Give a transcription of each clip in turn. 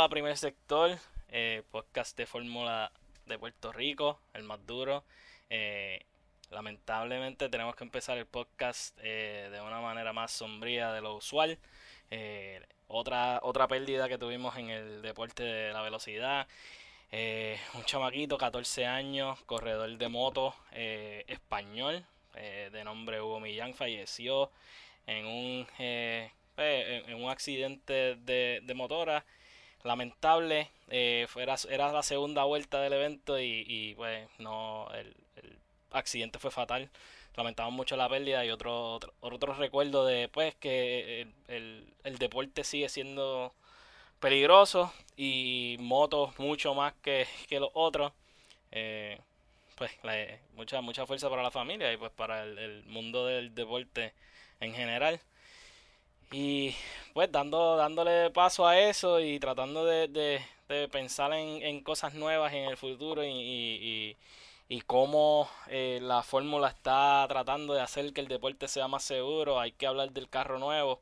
a Primer Sector, eh, podcast de Fórmula de Puerto Rico, el más duro. Eh, lamentablemente tenemos que empezar el podcast eh, de una manera más sombría de lo usual. otra, otra pérdida que tuvimos en el deporte de la velocidad. un chamaquito, 14 años, corredor de moto español, de nombre Hugo Millán, falleció en un en, un accidente de, motora lamentable. Eh, era, la segunda vuelta del evento y, pues no, el, accidente fue fatal. Lamentamos mucho la pérdida y otro, otro, recuerdo de pues que el, deporte sigue siendo peligroso y motos mucho más que, los otros. Eh, pues mucha, mucha fuerza para la familia y pues para el mundo del deporte en general. Y pues dando, dándole paso a eso y tratando de, pensar en, cosas nuevas en el futuro y, y, cómo eh, la fórmula está tratando de hacer que el deporte sea más seguro, hay que hablar del carro nuevo.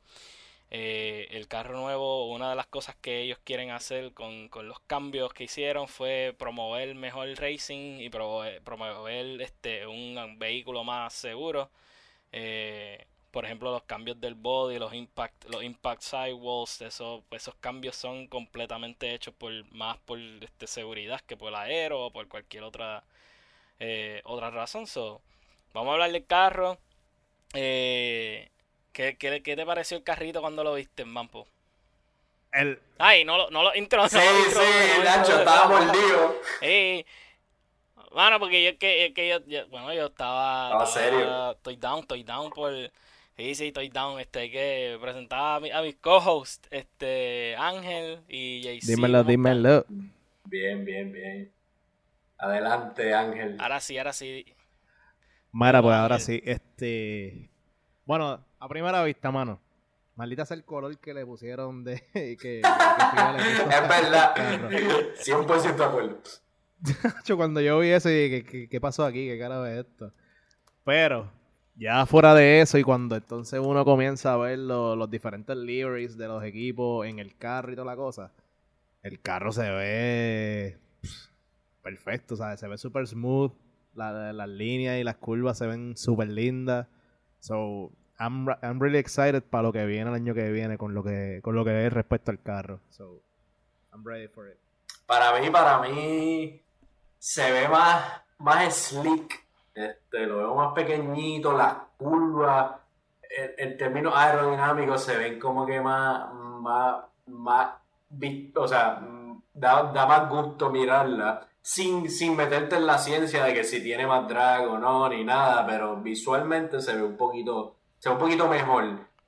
Eh, el carro nuevo, una de las cosas que ellos quieren hacer con, los cambios que hicieron fue promover mejor racing y promover, promover este, un vehículo más seguro. Eh, por ejemplo, los cambios del body, los impact, los impact sidewalls, eso, pues, esos cambios son completamente hechos por más por este, seguridad que por el aero o por cualquier otra eh, otra razón. So, vamos a hablar del carro. Eh, ¿qué, qué, te pareció el carrito cuando lo viste en Mampo? El... Ay, no, no lo intro. Sí, sí, Nacho, estaba mordido. Sí. Bueno, porque yo que, que yo, bueno, yo estaba, estaba serio. Estoy down, estoy down por Sí, sí, estoy down. Este, hay que presentar a, mis co-hosts, este, Ángel y JC. Dímelo, dímelo. Bien, bien, bien. Adelante, Ángel. Ahora sí, ahora sí. Mara, pues ahora sí. Este. Bueno, a primera vista, mano. Maldita sea el color que le pusieron de. Que, que, es verdad. 100% de acuerdo. Cuando yo vi eso, y ¿qué, qué pasó aquí? ¿Qué cara es esto? Pero, ya fuera de eso, y cuando entonces uno comienza a ver los diferentes liveries de los equipos en el carro y toda la cosa, el carro se ve perfecto, ¿sabes? Se ve súper smooth, las líneas y las curvas se ven súper lindas. So, I'm, I'm really excited para lo que viene el año que viene con lo que, con lo que es respecto al carro. So, I'm ready for it. Para mí, para mí, se ve más, más slick este, lo veo más pequeñito, las curvas, en, términos aerodinámicos se ven como que más, más, más, o sea, da, da más gusto mirarla. Sin, sin meterte en la ciencia de que si tiene más drag o no, ni nada, pero visualmente se ve un poquito, se ve un poquito mejor.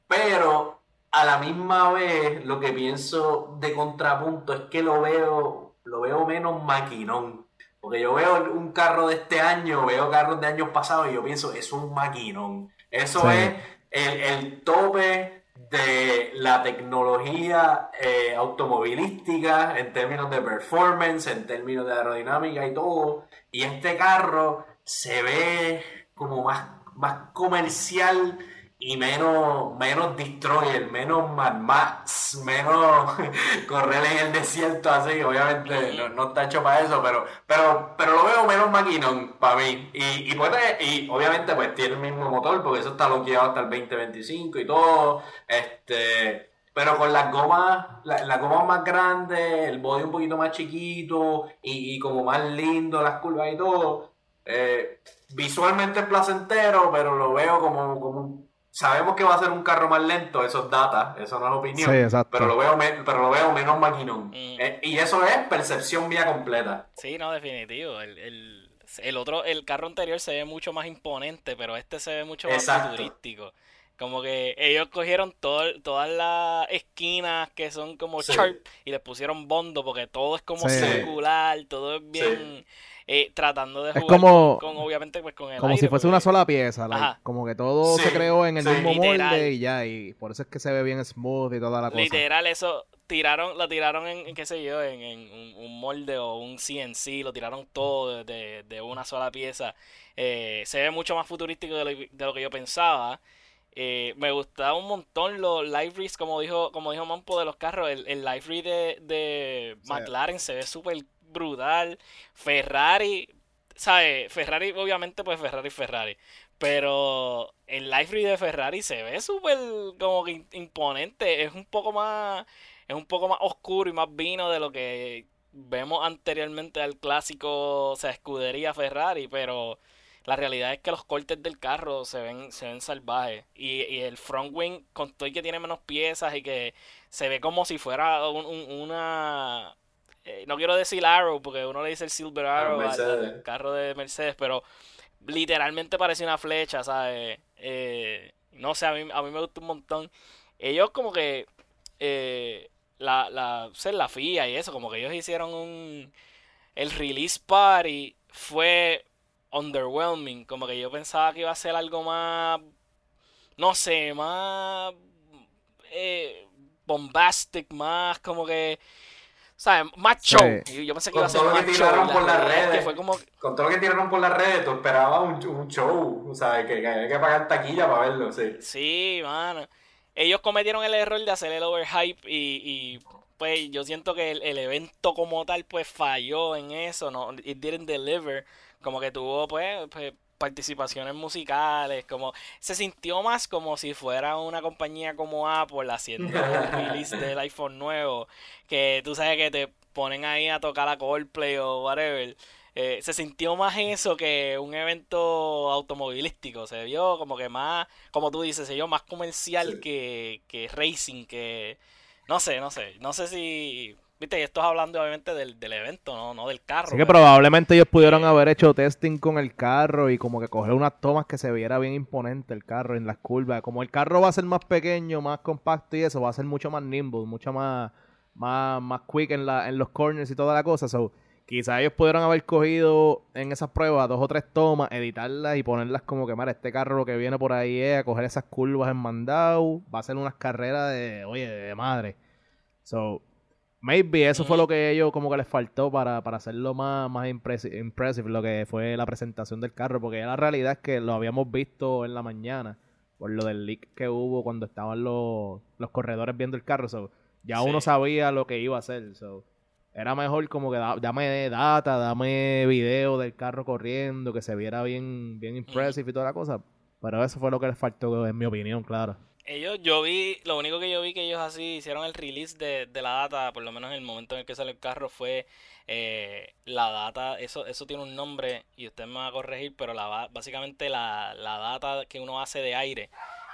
Pero a la misma vez, lo que pienso de contrapunto es que lo veo, lo veo menos maquinón. Porque yo veo un carro de este año, veo carros de años pasados y yo pienso, es un maquinón. Eso es el, tope de la tecnología eh, automovilística en términos de performance, en términos de aerodinámica y todo. Y este carro se ve como más, más comercial y menos, menos destroyer, menos Mad Max, menos correr en el desierto así, obviamente no, está hecho para eso, pero, pero, pero lo veo menos maquinón para mí. Y, y, puede, y obviamente pues tiene el mismo motor, porque eso está bloqueado hasta el 2025 y todo. Este, pero con las gomas, las gomas más grandes, el body un poquito más chiquito y, como más lindo las curvas y todo. Eh, visualmente es placentero, pero lo veo como, como un sabemos que va a ser un carro más lento, eso es data, eso no es opinión, pero, lo veo pero lo veo menos maquinón. Mm. Eh, y eso es percepción vía completa. Sí, no, definitivo. El, el, otro, el carro anterior se ve mucho más imponente, pero este se ve mucho más futurístico. Como que ellos cogieron todas las esquinas que son como sharp y les pusieron bondo porque todo es como circular, todo es bien... Eh, tratando de jugar con, obviamente pues con el como si fuese una sola pieza como que todo se creó en el mismo molde y ya y por eso es que se ve bien smooth y toda la cosa. Literal eso tiraron lo tiraron en, qué sé yo en, un, molde o un CNC lo tiraron todo de, una sola pieza. Eh, se ve mucho más futurístico de lo, que yo pensaba. Eh, me gustaba un montón los liveries, como dijo, como dijo Mampo de los carros. El, el livery de, de McLaren se ve súper brutal. Ferrari, ¿sabes? Ferrari, obviamente, pues Ferrari, Ferrari. Pero el livery de Ferrari se ve súper como que imponente. Es un poco más. Es un poco más oscuro y más vino de lo que vemos anteriormente al clásico, o sea, escudería Ferrari, pero la realidad es que los cortes del carro se ven, se ven salvajes. Y, y el front wing, con todo y que tiene menos piezas y que se ve como si fuera una... Eh, no quiero decir Arrow, porque uno le dice el Silver Arrow al, carro de Mercedes, pero literalmente parece una flecha, ¿sabes? Eh, no sé, a mí, a mí me gusta un montón. Ellos como que... Eh, la, la, la FIA y eso, como que ellos hicieron un... El release party fue underwhelming, como que yo pensaba que iba a ser algo más, no sé, más eh, bombastic, más como que, ¿sabes? Más show. Yo pensé que iba a ser más show. Por las redes, fue como... Con todo lo que tiraron por las redes, tú esperabas un, un show, ¿sabes? Que, que había que pagar taquilla para verlo, sí. Sí, mano ellos cometieron el error de hacer el overhype y, y pues yo siento que el, evento como tal pues falló en eso, no, it didn't deliver, como que tuvo pues, pues, participaciones musicales, como se sintió más como si fuera una compañía como Apple haciendo el release del iPhone nuevo, que tú sabes que te ponen ahí a tocar a Coldplay o whatever. Eh, se sintió más eso que un evento automovilístico. Se vio como que más, como tú dices, se vio más comercial que, que racing, que... No sé, no sé. No sé si... Viste, esto es hablando obviamente del, del evento, ¿no? no del carro. Así que probablemente ellos pudieron haber hecho testing con el carro y como que coger unas tomas que se viera bien imponente el carro en las curvas. Como el carro va a ser más pequeño, más compacto y eso, va a ser mucho más nimble, mucho más, más, más quick en, la, en los corners y toda la cosa. So, Quizás ellos pudieron haber cogido en esas pruebas dos o tres tomas, editarlas y ponerlas como que, mira, este carro que viene por ahí es a coger esas curvas en mandado, va a ser unas carreras de, oye, de madre. So, maybe eso fue lo que ellos como que les faltó para, para hacerlo más, más impressive, lo que fue la presentación del carro, porque la realidad es que lo habíamos visto en la mañana, por lo del leak que hubo cuando estaban los, los corredores viendo el carro, so, ya uno sabía lo que iba a hacer, so era mejor como que dame data, dame video del carro corriendo, que se viera bien, bien impressive y toda la cosa. Pero eso fue lo que les faltó, en mi opinión, claro. Ellos, yo vi, lo único que yo vi que ellos así hicieron el release de, la data, por lo menos en el momento en el que sale el carro, fue eh, la data, eso, eso tiene un nombre y usted me va a corregir, pero la, básicamente la, la data que uno hace de aire,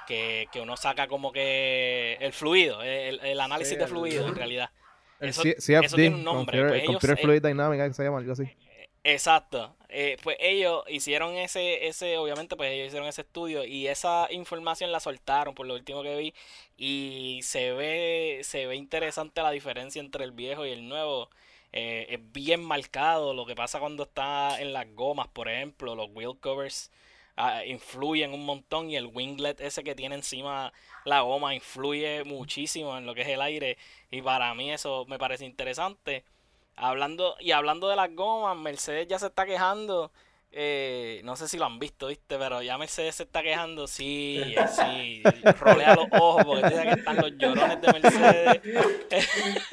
que, que uno saca como que el fluido, el, análisis de fluido en realidad eso, tiene un nombre. Computer, pues Fluid Dynamic, que se llama algo así. Exacto. Eh, pues ellos hicieron ese, ese, obviamente, pues ellos hicieron ese estudio y esa información la soltaron por lo último que vi y se ve, se ve interesante la diferencia entre el viejo y el nuevo. Eh, es bien marcado lo que pasa cuando está en las gomas, por ejemplo, los wheel covers ah, influyen un montón y el winglet ese que tiene encima la goma influye muchísimo en lo que es el aire y para mí eso me parece interesante. Hablando y hablando de las gomas, Mercedes ya se está quejando. Eh, no sé si lo han visto, ¿viste? Pero ya Mercedes se está quejando, sí, eh, sí, rolea los ojos porque dice que están los llorones de Mercedes.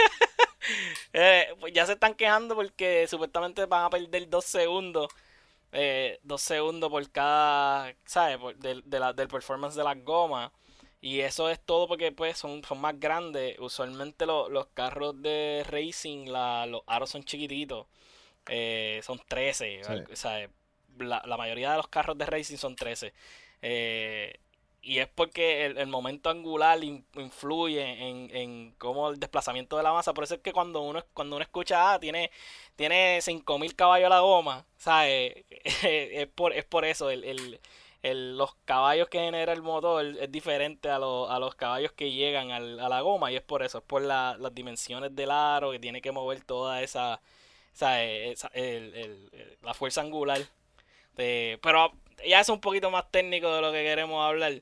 Eh, pues ya se están quejando porque supuestamente van a perder dos segundos. dos segundos por cada, ¿sabes? de, la, del performance de las gomas. Y eso es todo porque pues son, son más grandes. Usualmente los carros de racing, la, los aros son chiquititos. Eh, son 13. O sea, la, la, mayoría de los carros de racing son 13. Eh, y es porque el, momento angular influye en, en cómo el desplazamiento de la masa. Por eso es que cuando uno, cuando uno escucha, ah, tiene, tiene 5000 caballos la goma, ¿sabes? es, por, es por eso. el, el, los caballos que genera el motor es diferente a, a los caballos que llegan al, a la goma y es por eso, es por la, las dimensiones del aro que tiene que mover toda esa, esa, la fuerza angular. pero ya es un poquito más técnico de lo que queremos hablar.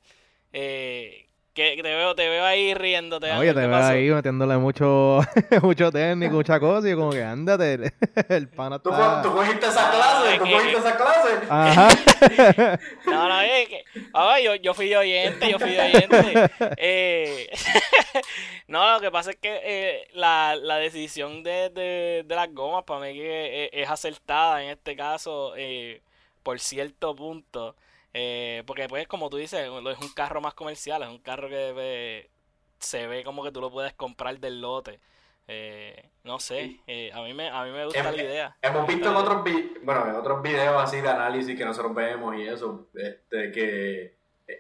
Eh, Que te veo, te veo ahí riéndote. Oye, te ¿qué veo pasó? ahí metiéndole mucho, mucho técnico, mucha cosa, y como que ándate, el pana ¿Tú, está... co- tú cogiste esa Ah, clase, tú que- cogiste esa clase. Ajá. No, no, es que. ah, yo, yo fui de oyente, yo fui de oyente. Eh, no, lo que pasa es que eh, la, la decisión de, de, de las gomas para mí que es, es acertada en este caso eh, por cierto punto. Eh, porque pues como tú dices, es un carro más comercial, es un carro que eh, se ve como que tú lo puedes comprar del lote. Eh, no sé, eh, a mí me, a mí me gusta Em- la idea. Hemos visto en otros, bueno, en otros videos así de análisis que nosotros vemos y eso, este, que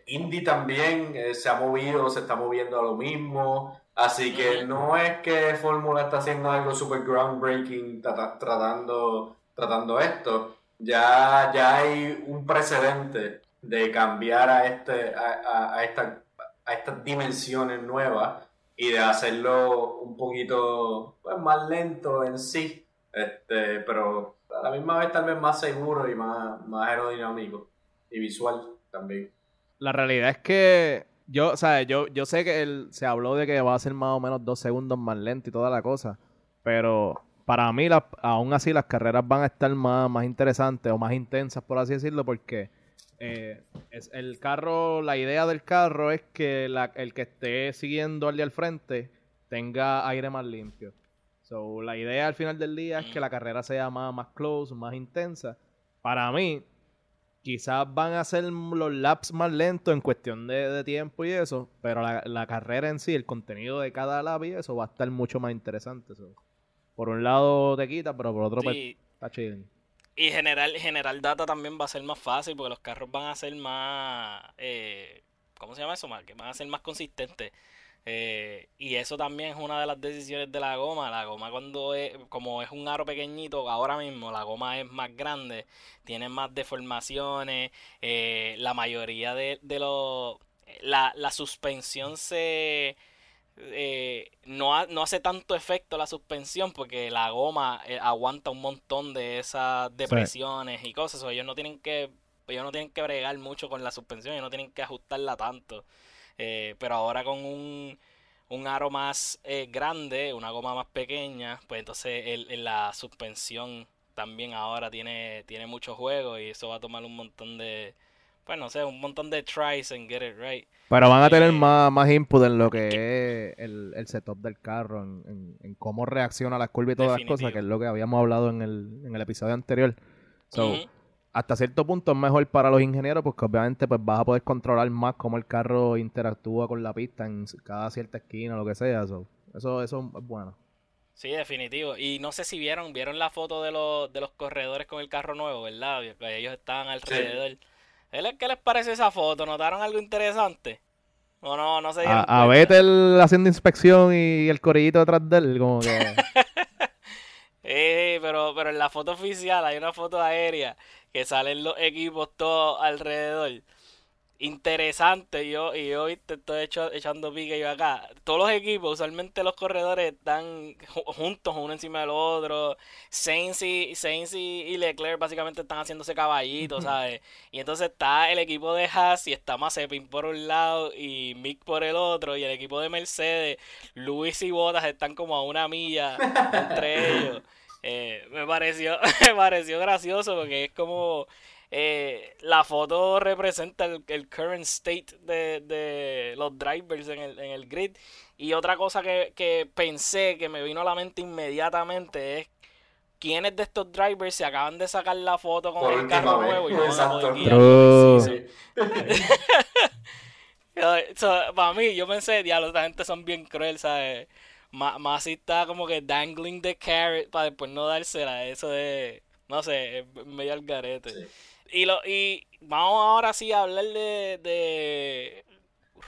Indy también eh, se ha movido, se está moviendo a lo mismo, así que no es que Fórmula está haciendo algo super groundbreaking trata- tratando, tratando esto, ya, ya hay un precedente de cambiar a, este, a, a- esta- a estas dimensiones nuevas y de hacerlo un poquito pues, más lento en sí, este, pero a la misma vez tal vez más seguro y más, más aerodinámico y visual también. La realidad es que yo, o sea, yo, yo sé que él, se habló de que va a ser más o menos dos segundos más lento y toda la cosa, pero para mí la- aún así las carreras van a estar más, más interesantes o más intensas, por así decirlo, porque eh, es el carro, la idea del carro es que la- el que esté siguiendo al de al frente tenga aire más limpio. So, la idea al final del día es que la carrera sea más, más close, más intensa. Para mí, quizás van a ser los laps más lentos en cuestión de, de tiempo y eso, pero la, la carrera en sí, el contenido de cada lap y eso va a estar mucho más interesante. so. Por un lado te quita, pero por otro pues, Sí, está chido. Y generar, generar data también va a ser más fácil porque los carros van a ser más, eh, ¿cómo se llama eso? Que van a ser más consistentes. Eh, y eso también es una de las decisiones de la goma. La goma cuando es, como es un aro pequeñito, ahora mismo la goma es más grande, tiene más deformaciones, eh, la mayoría de, de los... La, la suspensión se... eh, no, ha- no hace tanto efecto la suspensión porque la goma eh, aguanta un montón de esas depresiones y cosas. o ellos no tienen que ellos no tienen que bregar mucho con la suspensión, ellos no tienen que ajustarla tanto. Eh, pero ahora con un, un aro más eh, grande, una goma más pequeña, pues entonces el, el- la suspensión también ahora tiene, tiene mucho juego y eso va a tomar un montón de, pues no sé, un montón de tries and get it right. Pero van a tener Eh, más, más input en lo que es el, el setup del carro, en, en- en cómo reacciona a las curvas y todas las cosas, que es lo que habíamos hablado en el, en el episodio anterior. So, hasta cierto punto es mejor para los ingenieros porque obviamente pues vas a poder controlar más cómo el carro interactúa con la pista en cada cierta esquina o lo que sea. so, eso, eso es bueno. Sí, definitivo. Y no sé si vieron, vieron la foto de los, de los corredores con el carro nuevo, ¿verdad? Ellos estaban alrededor. ¿Eh, ¿Qué les parece esa foto? ¿Notaron algo interesante? ¿O no, no se dieron A, a? Vettel haciendo inspección y el corillito detrás de él, como que... Eh, pero, pero en la foto oficial hay una foto aérea que salen los equipos todos alrededor. Interesante, yo, y yo viste, estoy hecho- echando pique yo acá. Todos los equipos, usualmente los corredores están ju- juntos uno encima del otro. Sainz y, Sainz y Leclerc básicamente están haciéndose caballitos, ¿sabes? Y entonces está el equipo de Haas y está Mazepin por un lado y Mick por el otro. Y el equipo de Mercedes, Luis y Bottas están como a una milla entre ellos. Eh, me pareció, me pareció gracioso porque es como eh, la foto representa el, el current state de, de los drivers en el, en el grid. Y otra cosa que, que pensé que me vino a la mente inmediatamente es quiénes de estos drivers se acaban de sacar la foto con Por el carro vez, nuevo y no. So, para mí, yo pensé, diablo, esta gente son bien cruel, ¿sabes? Más, más si está como que dangling the carrot para después no dársela. Eso es, no sé, es medio al garete. Sí. Y, lo, y vamos ahora sí a hablar de, de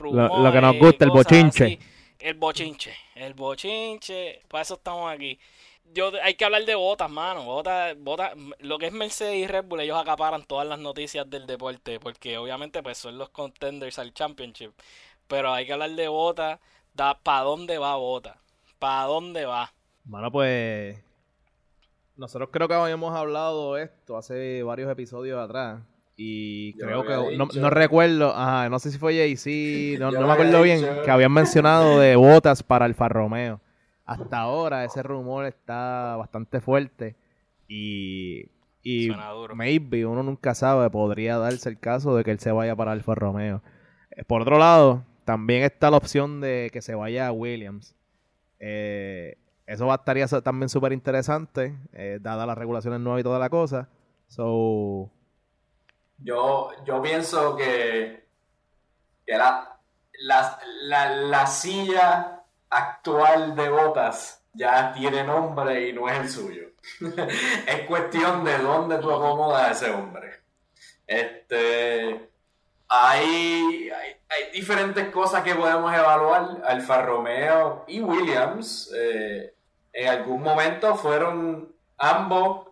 Lo- lo que nos rumores, gusta, el bochinche. así. El bochinche, el bochinche, para eso estamos aquí. Yo, hay que hablar de botas, mano. Botas, botas, lo que es Mercedes y Red Bull, ellos acaparan todas las noticias del deporte, porque obviamente pues son los contenders al championship. Pero hay que hablar de botas, da, ¿para dónde va bota? ¿Para dónde va? Bueno, pues nosotros creo que habíamos hablado esto hace varios episodios atrás Y Yo creo que, no, recuerdo, ajá, no sé si fue Jay-Z, no, me acuerdo bien, dicho- que habían mencionado de botas para Alfa Romeo. Hasta ahora ese rumor está bastante fuerte y, y Suena duro. maybe, uno nunca sabe, podría darse el caso de que él se vaya para Alfa Romeo. Eh, Por otro lado, también está la opción de que se vaya a Williams. Eh, eso va estaría también súper interesante, eh, dadas las regulaciones nuevas y toda la cosa. So, Yo, yo pienso que, que la, la, la, la silla actual de botas ya tiene nombre y no es el suyo. es cuestión de dónde tú acomodas a ese hombre. Este, hay, hay, hay diferentes cosas que podemos evaluar. Alfa Romeo y Williams eh, en algún momento fueron ambos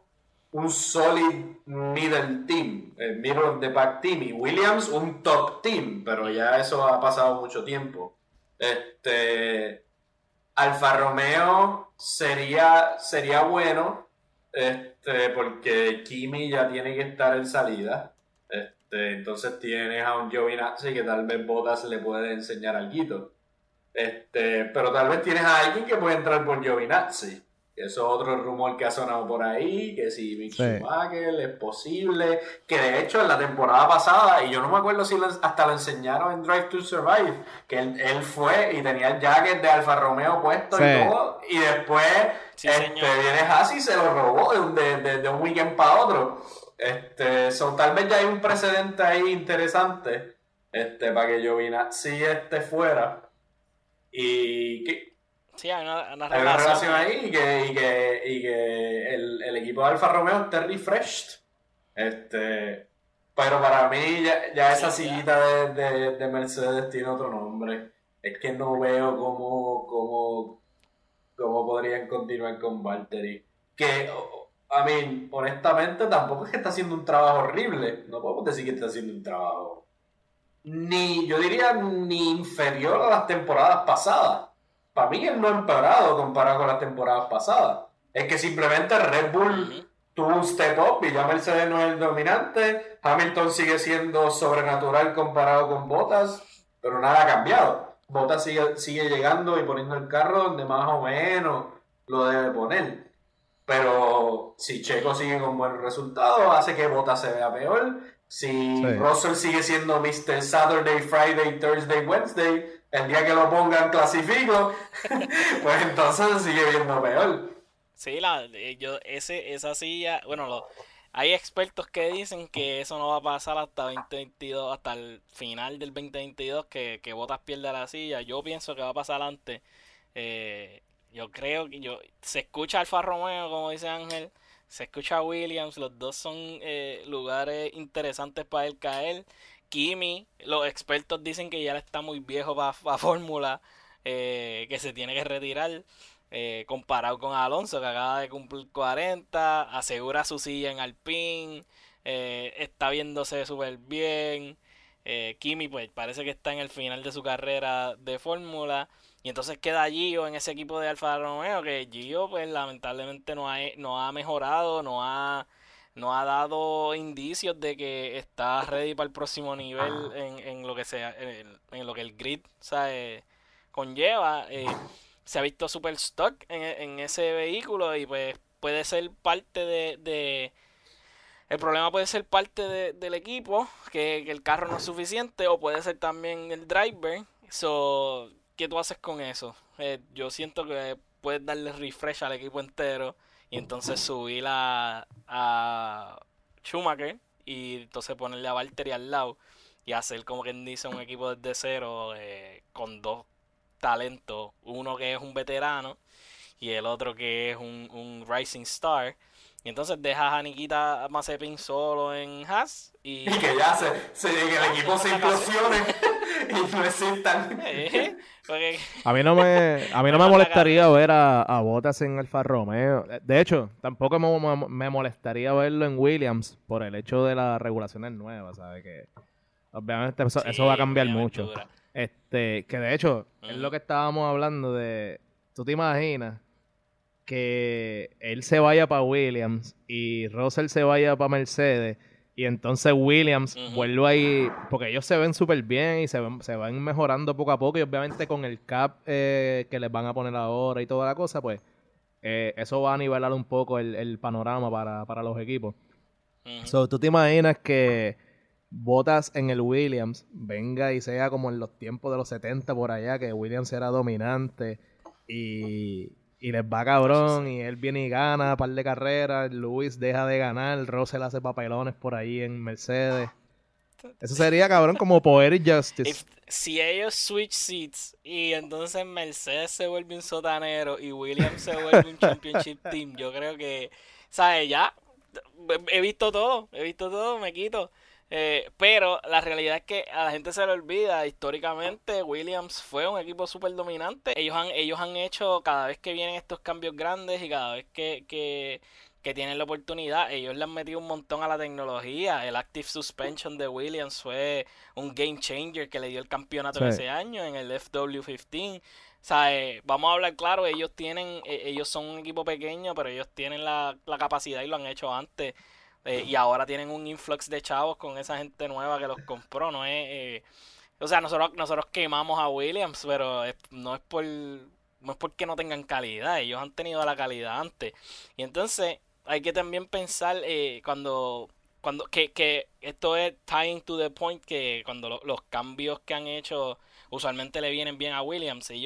un solid middle team, el middle of the pack team, y Williams un top team, pero ya eso ha pasado mucho tiempo. Este Alfa Romeo sería, sería bueno, este, porque Kimi ya tiene que estar en salida. Este, entonces tienes a un Giovinazzi que tal vez Bottas le puede enseñar algo. Este, pero tal vez tienes a alguien que puede entrar por Giovinazzi. Que eso es otro rumor que ha sonado por ahí, que si Mick Sí. Schumacher es posible, que de hecho en la temporada pasada, y yo no me acuerdo si lo- hasta lo enseñaron en Drive to Survive, que él, él fue y tenía el jacket de Alfa Romeo puesto Sí. y todo, y después Sí, este, viene Hassi y se lo robó de un, de, de- de un weekend para otro. Este, so, tal vez ya hay un precedente ahí interesante este, para que Giovinazzi esté fuera. Y que, Sí, hay una, una hay una relación. ahí y que, y que, y que el, el equipo de Alfa Romeo esté refreshed. Este, pero para mí ya, ya esa Sí, ya. sillita de, de, de Mercedes tiene otro nombre. Es que no veo cómo, cómo, cómo podrían continuar con Valtteri. Que, a mí, honestamente, tampoco es que está haciendo un trabajo horrible. No podemos decir que está haciendo un trabajo ni, yo diría, ni inferior a las temporadas pasadas. Para mí él no ha empeorado comparado con las temporadas pasadas. Es que simplemente Red Bull tuvo un step up y ya Mercedes no es el dominante. Hamilton sigue siendo sobrenatural comparado con Bottas, pero nada ha cambiado. Bottas sigue, sigue llegando y poniendo el carro donde más o menos lo debe poner. Pero si Checo sigue con buenos resultados, hace que Bottas se vea peor. Si Sí. Russell sigue siendo Mr. Saturday, Friday, Thursday, Wednesday, el día que lo pongan clasifico, pues entonces sigue viendo peor. Sí, la, eh, yo, ese, esa silla, bueno, lo, hay expertos que dicen que eso no va a pasar hasta 2022, hasta el final del 2022, que, que Bottas pierda la silla. Yo pienso que va a pasar antes. Eh, yo creo que yo, se escucha Alfa Romeo, como dice Ángel, se escucha Williams, los dos son eh, lugares interesantes para él caer. Kimi, los expertos dicen que ya está muy viejo para Fórmula, eh, que se tiene que retirar. eh, comparado con Alonso, que acaba de cumplir 40, asegura su silla en Alpine, eh, está viéndose súper bien. eh, Kimi, pues parece que está en el final de su carrera de Fórmula. Y entonces queda Gio en ese equipo de Alfa Romeo, que Gio, pues lamentablemente no ha, no ha mejorado, no ha, no ha dado indicios de que está ready para el próximo nivel en, en lo que sea, en, en lo que el grid ¿sabe? conlleva. eh, se ha visto super stock en, en ese vehículo y pues puede ser parte de, de- el problema puede ser parte de- del equipo, que, que el carro no es suficiente, o puede ser también el driver. So, ¿qué tú haces con eso? Eh, yo siento que puedes darle refresh al equipo entero y entonces subir a, a Schumacher y entonces ponerle a Valtteri al lado y hacer como quien dice un equipo desde cero eh, con dos talentos, uno que es un veterano y el otro que es un rising star. Y entonces dejas a Nikita Mazepin solo en Haas y... Y que ya se, se que el equipo se implosione y no existan. Eh, porque- A mí no me, a mí no me molestaría ver a, a Bottas en Alfa Romeo. De hecho, tampoco me, me- molestaría verlo en Williams por el hecho de las regulaciones nuevas, ¿sabes? Que obviamente eso, eso va a cambiar mucho. aventura. Este, que de hecho, es lo que estábamos hablando de. ¿Tú te imaginas que él se vaya para Williams y Russell se vaya para Mercedes Y entonces Williams Ujú. vuelve ahí, porque ellos se ven súper bien y se, ven- se van mejorando poco a poco y obviamente con el cap eh, que les van a poner ahora y toda la cosa, pues eh, eso va a nivelar un poco el, el panorama para, para los equipos. So, ¿tú te imaginas que Botas en el Williams venga y sea como en los tiempos de los 70 por allá, que Williams era dominante y, y les va cabrón y él viene y gana par de carreras, Luis deja de ganar, Russell hace papelones por ahí en Mercedes. Eso sería cabrón como Poetic Justice. Si ellos switch seats y entonces Mercedes se vuelve un sotanero y Williams se vuelve un championship team, yo creo que, ¿sabes? Ya, he visto todo, he visto todo, me quito. Eh, pero la realidad es que a la gente se le olvida, históricamente Williams fue un equipo súper dominante. Ellos han, ellos han hecho, cada vez que vienen estos cambios grandes y cada vez que, que, que tienen la oportunidad, ellos le han metido un montón a la tecnología. El Active Suspension de Williams fue un game changer que le dio el campeonato Sí. ese año en el FW15. O sea, eh, vamos a hablar claro, ellos tienen, eh, ellos son un equipo pequeño, pero ellos tienen la, la capacidad y lo han hecho antes. Eh, y ahora tienen un influx de chavos con esa gente nueva que los compró. No es, eh, o sea, nosotros, nosotros quemamos a Williams, pero no es por no es porque no tengan calidad, ellos han tenido la calidad antes. Y entonces hay que también pensar eh, cuando cuando que, que esto es tying to the point que cuando lo- los cambios que han hecho usualmente le vienen bien a Williams. Y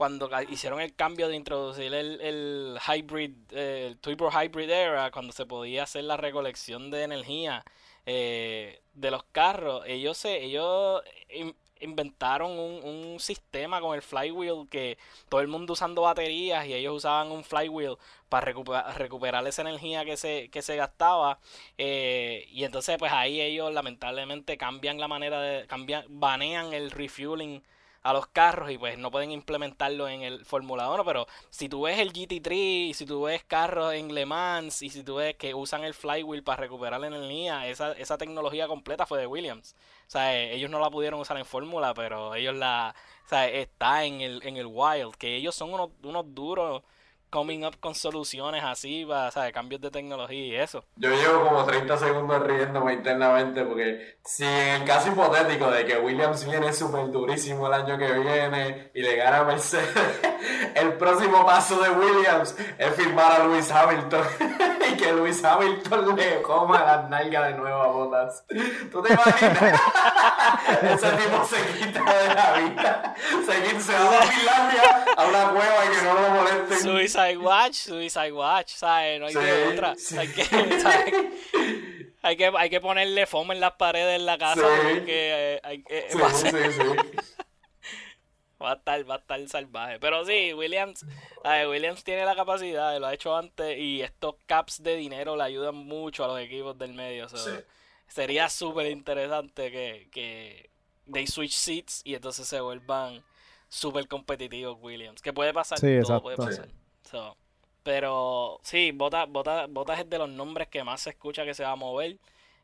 cuando hicieron el cambio de introducir el, el hybrid, eh, el turbo hybrid era, cuando se podía hacer la recolección de energía eh, de los carros, ellos se, ellos in- inventaron un, un sistema con el flywheel que todo el mundo usando baterías y ellos usaban un flywheel para recuperar, recuperar esa energía que se, que se gastaba eh, y entonces pues ahí ellos lamentablemente cambian la manera de cambian banean el refueling a los carros y pues no pueden implementarlo en el Fórmula 1, pero si tú ves el GT3 y si tú ves carros en Le Mans y si tú ves que usan el flywheel para recuperar la energía, esa, esa tecnología completa fue de Williams. O sea, eh, ellos no la pudieron usar en Fórmula, pero ellos la, o sea, está en el, en el Wild, que ellos son unos, unos duros coming up con soluciones así, para, sea, cambios de tecnología y eso. Yo llevo como 30 segundos riéndome internamente porque si en el caso hipotético de que Williams viene súper durísimo el año que viene y le gana a Mercedes, el próximo paso de Williams es firmar a Lewis Hamilton y que Lewis Hamilton le coma las nalgas de nuevo a Bottas. ¿Tú te imaginas? Ese tipo se quita de la vida, se, quita, se va a Finlandia a una cueva y que no lo molesten. Suicide Watch, Suicide Watch, ¿sabes? No hay Sí, de otra. sí. Hay, que, ¿sabes? hay, que, hay que ponerle foam en las paredes de la casa Sí. porque eh, hay que, Sí, a ser- sí, sí. va a estar, va a estar salvaje. Pero sí, Williams. Williams tiene la capacidad, lo ha hecho antes y estos caps de dinero le ayudan mucho a los equipos del medio. so, Sí. Sería súper interesante que, que they switch seats y entonces se vuelvan súper competitivos Williams. Que puede pasar, Sí, todo puede pasar. So, pero sí, Botas Bota, Bottas es de los nombres que más se escucha que se va a mover.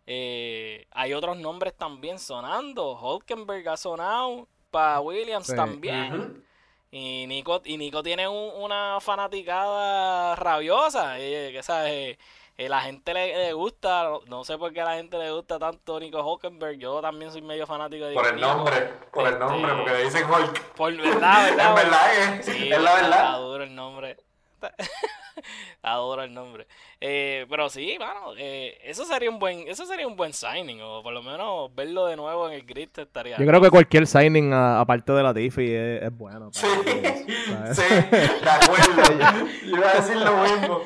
Eh, hay otros nombres también sonando. Hulkenberg ha sonado para Williams Sí. también. Ujú. Y Nico, y Nico tiene un- una fanaticada rabiosa. eh, que sabe, eh, la gente le, le gusta, no, sé por qué a la gente le gusta tanto Nico Hulkenberg. Yo también soy medio fanático de Por el Nico. nombre, por el Este, nombre, porque le dicen Hulk. Por verdad, Es verdad. verdad, es, Sí, es la Está verdad. duro el nombre. Duro el nombre. Eh, pero sí, mano, eh, eso sería un buen, eso sería un buen signing, o por lo menos verlo de nuevo en el grid estaría. Yo creo que cualquier signing a- aparte de la Tiffy es, es bueno. Sí, sí, de acuerdo. Yo iba a decir lo mismo.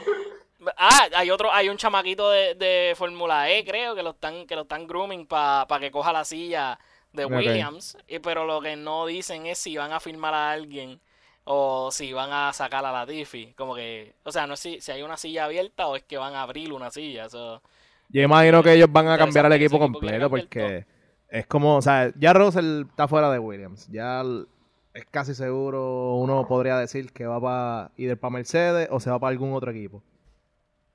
Ah, hay otro, hay un chamaquito de, de Fórmula E, creo, que lo están, que lo están grooming para que coja la silla de. Williams. Y, pero lo que no dicen es si van a firmar a alguien o si van a sacar a la Tiffy. Como que, o sea, no es si, si hay una silla abierta o es que van a abrir una silla. Eso, Yo imagino que ellos van a cambiar el equipo completo porque es como, o sea, ya Russell está fuera de Williams. Ya es casi seguro uno podría decir que va para ir para Mercedes o se va para algún otro equipo.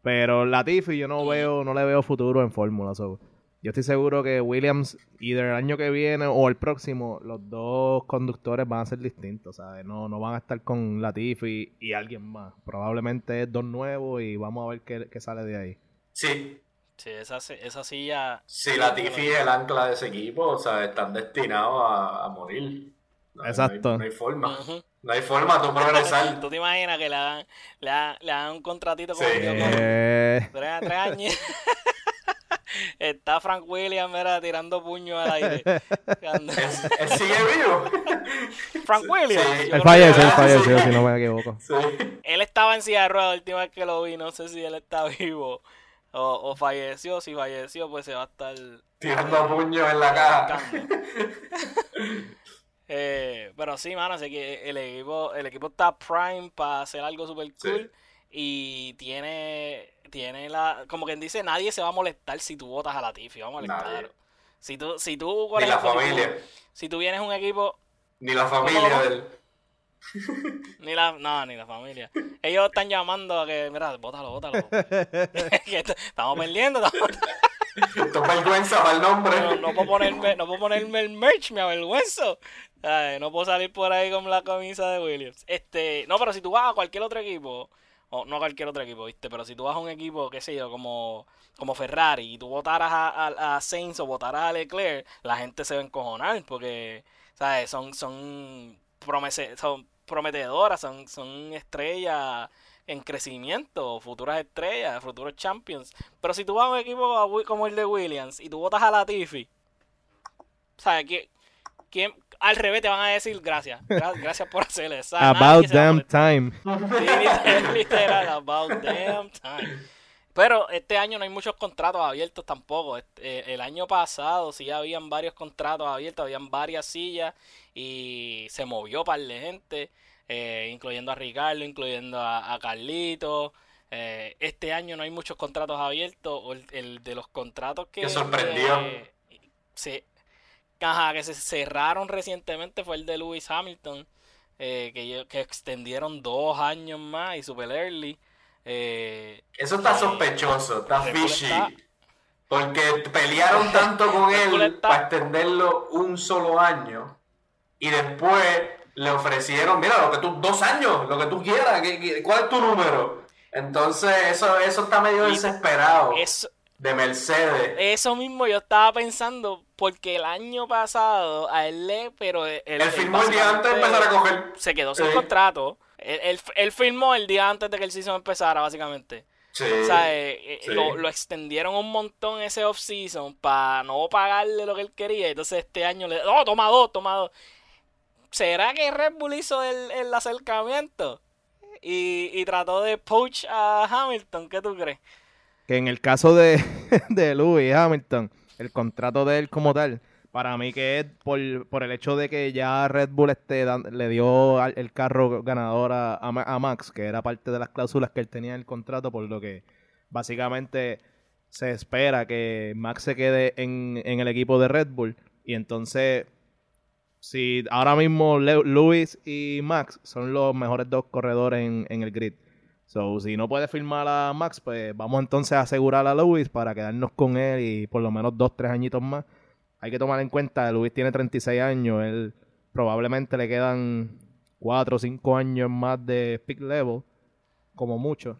Pero Latifi yo no veo, no le veo futuro en Fórmula. so, Yo estoy seguro que Williams, y del año que viene o el próximo, los dos conductores van a ser distintos, ¿sabes? No, no van a estar con Latifi y alguien más. Probablemente es dos nuevos y vamos a ver qué, qué sale de ahí. Sí, Sí, esa, esa silla. Si la Tiffy es el ancla de ese equipo, o sea, están destinados a, morir. Exacto. No hay, forma. No hay forma de progresar. ¿Tú te imaginas que le hagan, le hagan, un contratito con sí. tres, tres años? Está Frank Williams, mira, tirando puños al aire. ¿Él, sigue vivo? Frank Williams. Sí. Él falleció, él falleció, si no me equivoco. Sí. Él estaba en silla de ruedas la última vez que lo vi, no sé si él está vivo o, falleció. Si falleció, pues se va a estar... Tirando puños en la cara. eh, pero sí, mano, así que el equipo, el equipo está prime para hacer algo super cool. Y tiene tiene la. Como quien dice, nadie se va a molestar si tú votas a la Tiffy, vamos a molestar. Si tú, si tú, Ni la familia. Si tú, vienes un equipo. Ni la familia del. ni la, no, ni la familia. Ellos están llamando a que, mira, bótalo, bótalo. estamos perdiendo, estamos... Esto es vergüenza para el nombre. No, no, puedo ponerme, no puedo ponerme el merch, me avergüenzo. no puedo salir por ahí con la camisa de Williams. Este, no, pero si tú vas a cualquier otro equipo, no cualquier otro equipo, ¿viste? Pero si tú vas a un equipo, qué sé yo, como, como Ferrari y tú votaras a, a, Sainz o votaras a Leclerc, la gente se va a encojonar porque, ¿sabes? Son, son, son prometedoras, son, son estrellas en crecimiento, futuras estrellas, futuros champions. Pero si tú vas a un equipo como el de Williams y tú votas a Latifi, ¿sabes? ¿Quién, al revés te van a decir gracias. Gracias por hacer eso. About damn time. literal, about damn time. Pero este año no hay muchos contratos abiertos tampoco. Este, el año pasado sí habían varios contratos abiertos, habían varias sillas y se movió par de gente, eh, incluyendo a Ricardo, incluyendo a, Carlito. Eh, este año no hay muchos contratos abiertos. El, de los contratos que... Que sorprendió. sí, Ajá, que se cerraron recientemente fue el de Lewis Hamilton, eh, que, que extendieron dos años más y super early. Eh, Eso está sospechoso, está fishy. Porque pelearon tanto con él para extenderlo un solo año y después le ofrecieron, mira, lo que tú, dos años, lo que tú quieras, ¿cuál es tu número? Entonces eso, eso está medio desesperado. Eso, de Mercedes. Eso mismo yo estaba pensando, porque el año pasado a él le, pero él, él firmó el día antes de empezar a coger. Se quedó sin contrato. Él, él, firmó el día antes de que el season empezara, básicamente. Sí, o sea, eh, eh, lo, lo, extendieron un montón ese off-season para no pagarle lo que él quería. Entonces este año le. ¡Oh, toma dos, toma dos! ¿Será que Red Bull hizo el, el acercamiento? Y, y trató de poach a Hamilton, ¿qué tú crees? Que en el caso de, de Lewis Hamilton, el contrato de él como tal, para mí que es por, el hecho de que ya Red Bull este, le dio el carro ganador a, a, Max, que era parte de las cláusulas que él tenía en el contrato, por lo que básicamente se espera que Max se quede en, en el equipo de Red Bull. Y entonces, si ahora mismo Lewis y Max son los mejores dos corredores en, en el grid. So, si no puede firmar a Max, pues vamos entonces a asegurar a Luis para quedarnos con él y por lo menos dos, tres añitos más. Hay que tomar en cuenta, Luis tiene 36 años, él probablemente le quedan cuatro o cinco años más de peak level, como mucho.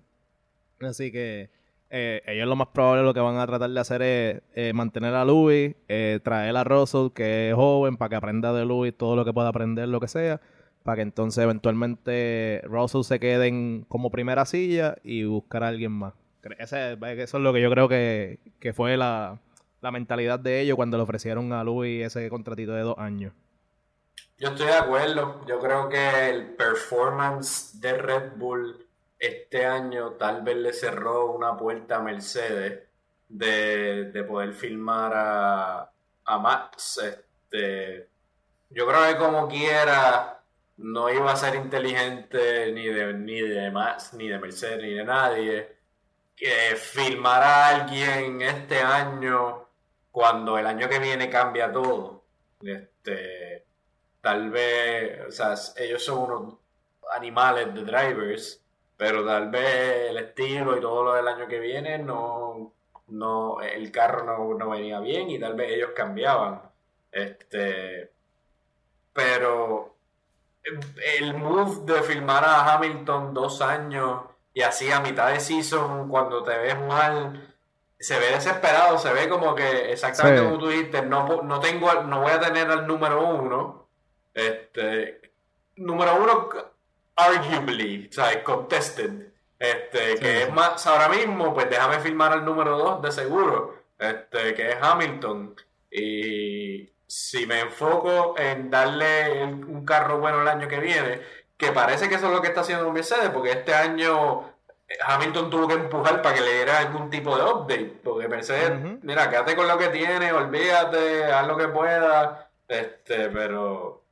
Así que eh, ellos lo más probable lo que van a tratar de hacer es eh, mantener a Luis, eh, traer a Russell, que es joven, para que aprenda de Luis todo lo que pueda aprender, lo que sea para que entonces eventualmente Russell se quede como primera silla y buscar a alguien más. Eso es lo que yo creo que, fue la, mentalidad de ellos cuando le ofrecieron a Louis ese contratito de dos años. Yo estoy de acuerdo. Yo creo que el performance de Red Bull este año tal vez le cerró una puerta a Mercedes de, poder filmar a, a Max. Este, yo creo que como quiera no iba a ser inteligente ni de, ni de Max, ni de Mercedes, ni de nadie que filmara a alguien este año cuando el año que viene cambia todo. Este, tal vez, o sea, ellos son unos animales de drivers, pero tal vez el estilo y todo lo del año que viene no, no el carro no, no venía bien y tal vez ellos cambiaban. Este, pero el move de filmar a Hamilton dos años y así a mitad de season, cuando te ves mal, se ve desesperado, se ve como que exactamente Sí. como tú dijiste, no, no tengo, no voy a tener al número uno. Este, número uno, arguably, ¿sabes? Contested. Este, que es más, ahora mismo, pues déjame firmar al número dos de seguro, este, que es Hamilton. Y si me enfoco en darle un carro bueno el año que viene, que parece que eso es lo que está haciendo Mercedes, porque este año eh, Hamilton tuvo que empujar para que le diera algún tipo de update, porque Mercedes, mira, quédate con lo que tiene, olvídate, haz lo que pueda, este, pero,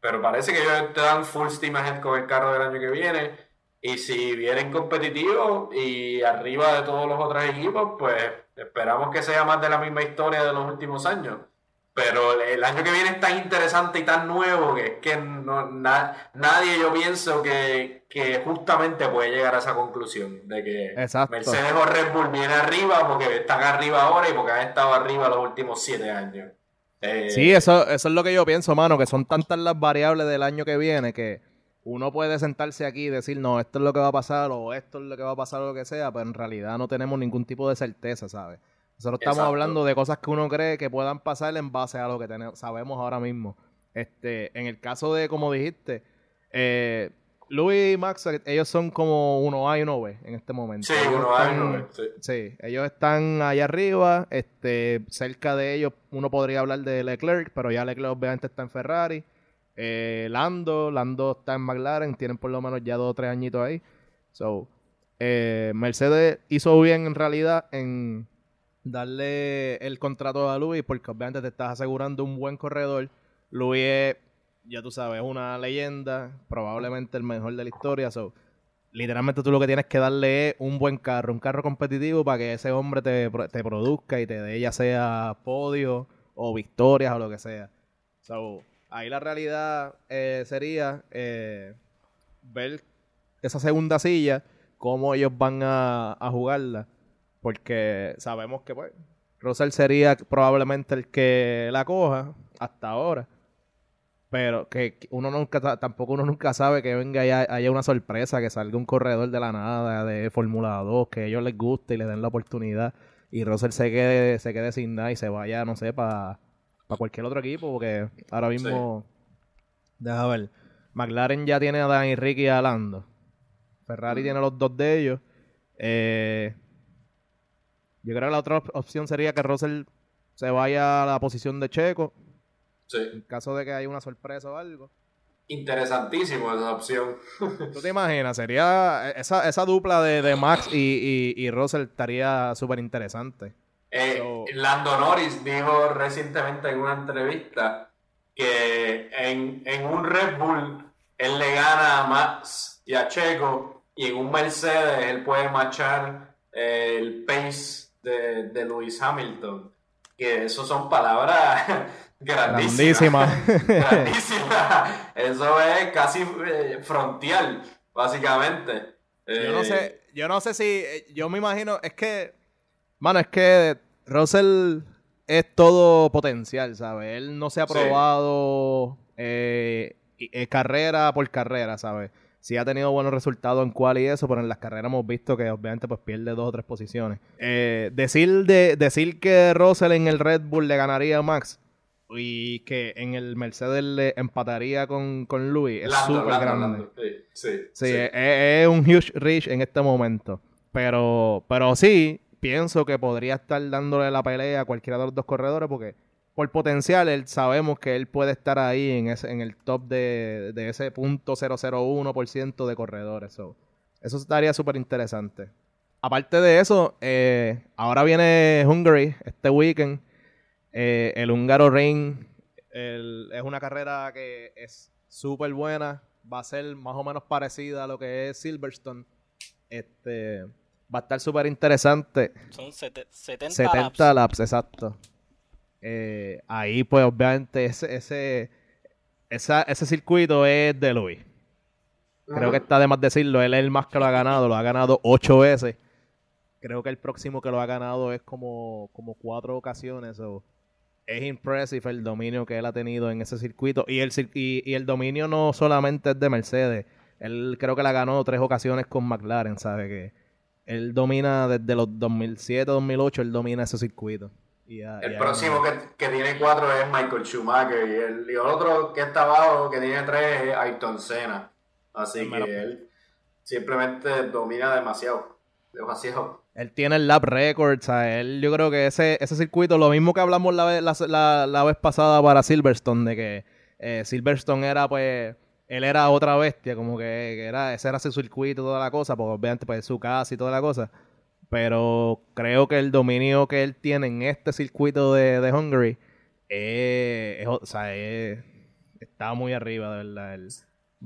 pero parece que ellos te dan full steam ahead con el carro del año que viene, y si vienen competitivos y arriba de todos los otros equipos, pues esperamos que sea más de la misma historia de los últimos años. Pero el año que viene es tan interesante y tan nuevo que es que no, na- nadie yo pienso que, que justamente puede llegar a esa conclusión de que Exacto. Mercedes o Red Bull viene arriba porque están arriba ahora y porque han estado arriba los últimos siete años. Eh, Sí, eso, eso es lo que yo pienso, mano, que son tantas las variables del año que viene que uno puede sentarse aquí y decir, no, esto es lo que va a pasar o esto es lo que va a pasar o lo que sea, pero en realidad no tenemos ningún tipo de certeza, ¿sabes? Nosotros estamos Exacto. hablando de cosas que uno cree que puedan pasar en base a lo que tenemos, sabemos ahora mismo. Este, en el caso de, como dijiste, eh, Louis y Max, ellos son como uno A y uno B en este momento. sí, Ellos uno va y están- uno sí. Sí, ellos están allá arriba, este, cerca de ellos uno podría hablar de Leclerc, pero ya Leclerc obviamente está en Ferrari. Eh, Lando, Lando está en McLaren, tienen por lo menos ya dos o tres añitos ahí. So, eh, Mercedes hizo bien en realidad en darle el contrato a Luis, porque obviamente te estás asegurando un buen corredor. Luis es, ya tú sabes, una leyenda, probablemente el mejor de la historia. So, literalmente tú lo que tienes que darle es un buen carro, un carro competitivo para que ese hombre te, te produzca y te dé ya sea podio o victorias o lo que sea. So, ahí la realidad eh, sería eh, ver esa segunda silla, cómo ellos van a jugarla. Porque sabemos que pues Russell sería probablemente el que la coja hasta ahora. Pero que uno nunca, ta- tampoco uno nunca sabe que venga y haya una sorpresa, que salga un corredor de la nada de Fórmula 2, que a ellos les guste y les den la oportunidad. Y Russell se quede, se quede sin nada y se vaya, no sé, para cualquier otro equipo, porque ahora mismo, deja ver, McLaren ya tiene a Dan y Ricky y a Lando. Ferrari Mm. tiene los dos de ellos. Eh, yo creo que la otra op- opción sería que Russell se vaya a la posición de Checo, Sí. en caso de que haya una sorpresa o algo. Interesantísimo esa opción. ¿Tú te imaginas? Sería esa, esa dupla de, de Max y, y, y Russell estaría súper interesante. Eh, So- Lando Norris dijo recientemente en una entrevista que en, en un Red Bull él le gana a Max y a Checo y en un Mercedes él puede machar eh, el pace de, de Lewis Hamilton. Que eso son palabras grandísimas. Grandísima. Grandísimas. Eso es casi eh, frontial, básicamente. yo no Eh, sé, yo no sé si, eh, yo me imagino, es que, mano, es que Russell es todo potencial, ¿sabes? Él no se ha Sí. probado eh, eh, carrera por carrera, ¿sabes? Sí ha tenido buenos resultados en cual y eso, pero en las carreras hemos visto que obviamente pues pierde dos o tres posiciones. Eh, decir, de, decir que Russell en el Red Bull le ganaría a Max y que en el Mercedes le empataría con, con Louis es súper grande. Lando. Sí, sí, Sí, sí. Es, es un huge reach en este momento. Pero, pero sí, pienso que podría estar dándole la pelea a cualquiera de los dos corredores porque por potencial él sabemos que él puede estar ahí en ese, en el top de, de ese punto 001% de corredores. So, eso estaría súper interesante. Aparte de eso, eh, ahora viene Hungary este weekend. Eh, el húngaro Ring el- es una carrera que es súper buena. Va a ser más o menos parecida a lo que es Silverstone. Este, va a estar súper interesante. Son sete- 70, 70 laps. laps, exacto. Eh, ahí, pues, obviamente, ese, ese, esa- ese circuito es de Luis. Creo que está de más decirlo. Él es el más que lo ha ganado. Lo ha ganado ocho veces. Creo que el próximo que lo ha ganado es como, como cuatro ocasiones. es impressive el dominio que él ha tenido en ese circuito. Y el, y, y el dominio no solamente es de Mercedes. Él creo que la ganó tres ocasiones con McLaren, ¿sabe? Que él domina desde los 2007, 2008, él domina ese circuito. El próximo que, que, tiene cuatro es Michael Schumacher y el, y el otro que está abajo, que tiene tres, es Ayrton Senna. Así que él simplemente domina demasiado. Demasiado. Él tiene el lap record, sea, Él, yo creo que ese, ese circuito, lo mismo que hablamos la, la, la, vez pasada para Silverstone, de que eh, Silverstone era pues él era otra bestia, como que, era, ese era su circuito y toda la cosa, porque obviamente pues su casa y toda la cosa. Pero creo que el dominio que él tiene en este circuito de, de Hungary es, o sea, está muy arriba, de verdad.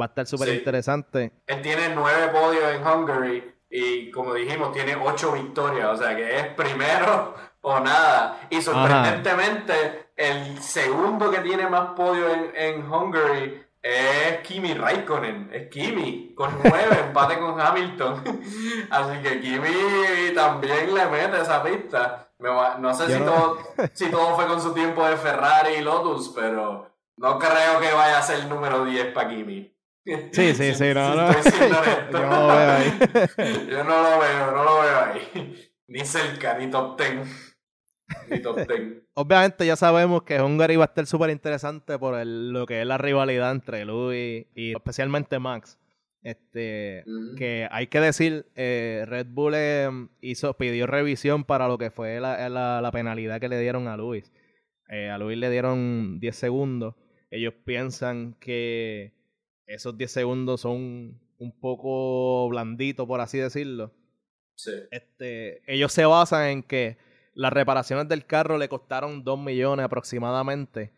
va a estar súper interesante. Él tiene nueve podios en Hungary y como dijimos, tiene ocho victorias, o sea que es primero o nada. Y sorprendentemente, el segundo que tiene más podios en, en Hungary es Kimi Raikkonen, es Kimi, con nueve, empate con Hamilton. Así que Kimi también le mete esa pista. no sé si, Todo, si todo fue con su tiempo de Ferrari y Lotus, pero no creo que vaya a ser el número 10 para Kimi. Sí, sí, sí, no, no. Yo no lo veo ahí. Yo no lo veo, no lo veo ahí. Ni cerca, ni top 10. Obviamente ya sabemos que Hungary va a estar súper interesante por lo que es la rivalidad entre Louis y especialmente Max. Este, que hay que decir, eh, Red Bull eh, hizo, pidió revisión para lo que fue la, penalidad que le dieron a Luis. Eh, a Luis le dieron 10 segundos. Ellos piensan que esos 10 segundos son un poco blanditos, por así decirlo. Este, ellos se basan en que las reparaciones del carro le costaron 2 millones aproximadamente.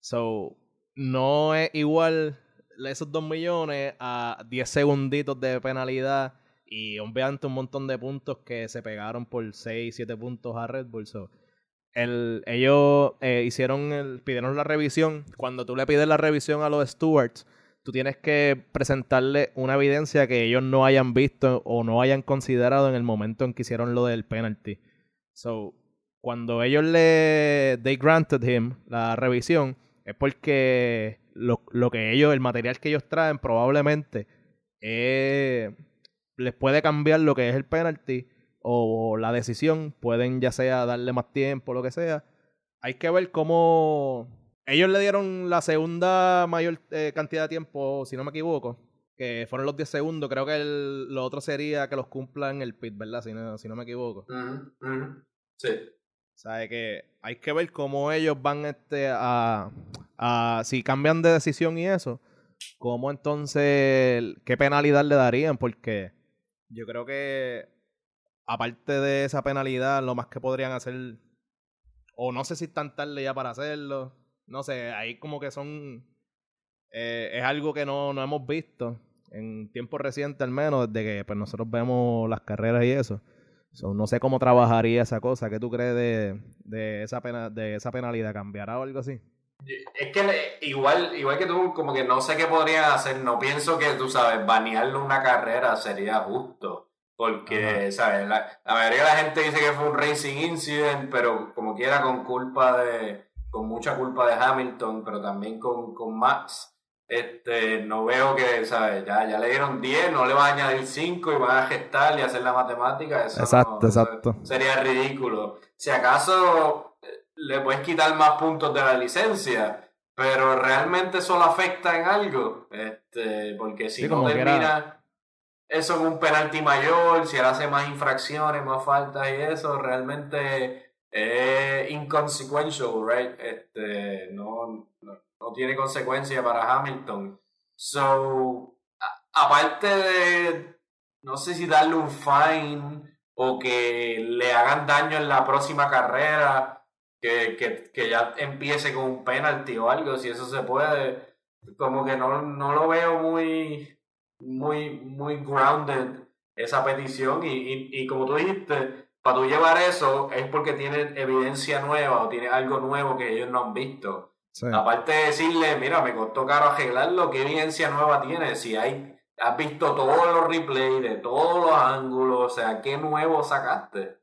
So, no es igual esos 2 millones a 10 segunditos de penalidad y obviamente un montón de puntos que se pegaron por 6, 7 puntos a Red Bull. So, el, ellos eh, hicieron el, pidieron la revisión. Cuando tú le pides la revisión a los stewards, tú tienes que presentarle una evidencia que ellos no hayan visto o no hayan considerado en el momento en que hicieron lo del penalty. So, cuando ellos le they granted him la revisión, es porque lo, que ellos, el material que ellos traen, probablemente eh, les puede cambiar lo que es el penalty o la decisión. Pueden ya sea darle más tiempo, lo que sea. Hay que ver cómo ellos le dieron la segunda mayor eh, cantidad de tiempo, si no me equivoco, que fueron los 10 segundos. Creo que lo otro sería que los cumplan el pit, ¿verdad? Si no, si no me equivoco. Sí. ¿Sabe que hay que ver cómo ellos van este a, a si cambian de decisión y eso, cómo entonces qué penalidad le darían porque yo creo que aparte de esa penalidad lo más que podrían hacer o no sé si están tarde ya para hacerlo, no sé, ahí como que son eh, es algo que no, no hemos visto en tiempo reciente al menos desde que pues nosotros vemos las carreras y eso no sé cómo trabajaría esa cosa. ¿Qué tú crees de, de, esa, pena, de esa penalidad? ¿Cambiará o algo así? Es que igual, igual que tú, como que no sé qué podría hacer. No pienso que, tú sabes, banearle una carrera sería justo. Porque, ¿sabes? La, mayoría de la gente dice que fue un racing incident, pero como quiera con culpa de. con mucha culpa de Hamilton, pero también con, con Max. Este, no veo que, ¿sabes? Ya, ya le dieron 10, no le van a añadir 5 y van a gestar y hacer la matemática. Eso exacto, exacto. Sería ridículo. Si acaso eh, le puedes quitar más puntos de la licencia, pero realmente eso afecta en algo. Este, porque si no termina eso en un penalti mayor, si él hace más infracciones, más faltas y eso, realmente es inconsequential, right? Este, no no tiene consecuencia para Hamilton. So, aparte de, no sé si darle un fine o que le hagan daño en la próxima carrera, que, que, que ya empiece con un penalty o algo, si eso se puede, como que no, no lo veo muy, muy, muy grounded esa petición y, y, y como tú dijiste, para tú llevar eso es porque tiene evidencia nueva o tiene algo nuevo que ellos no han visto. Aparte de decirle, mira, me costó caro arreglarlo, ¿qué evidencia nueva tiene? Si hay, has visto todos los replays de todos los ángulos, o sea, ¿qué nuevo sacaste?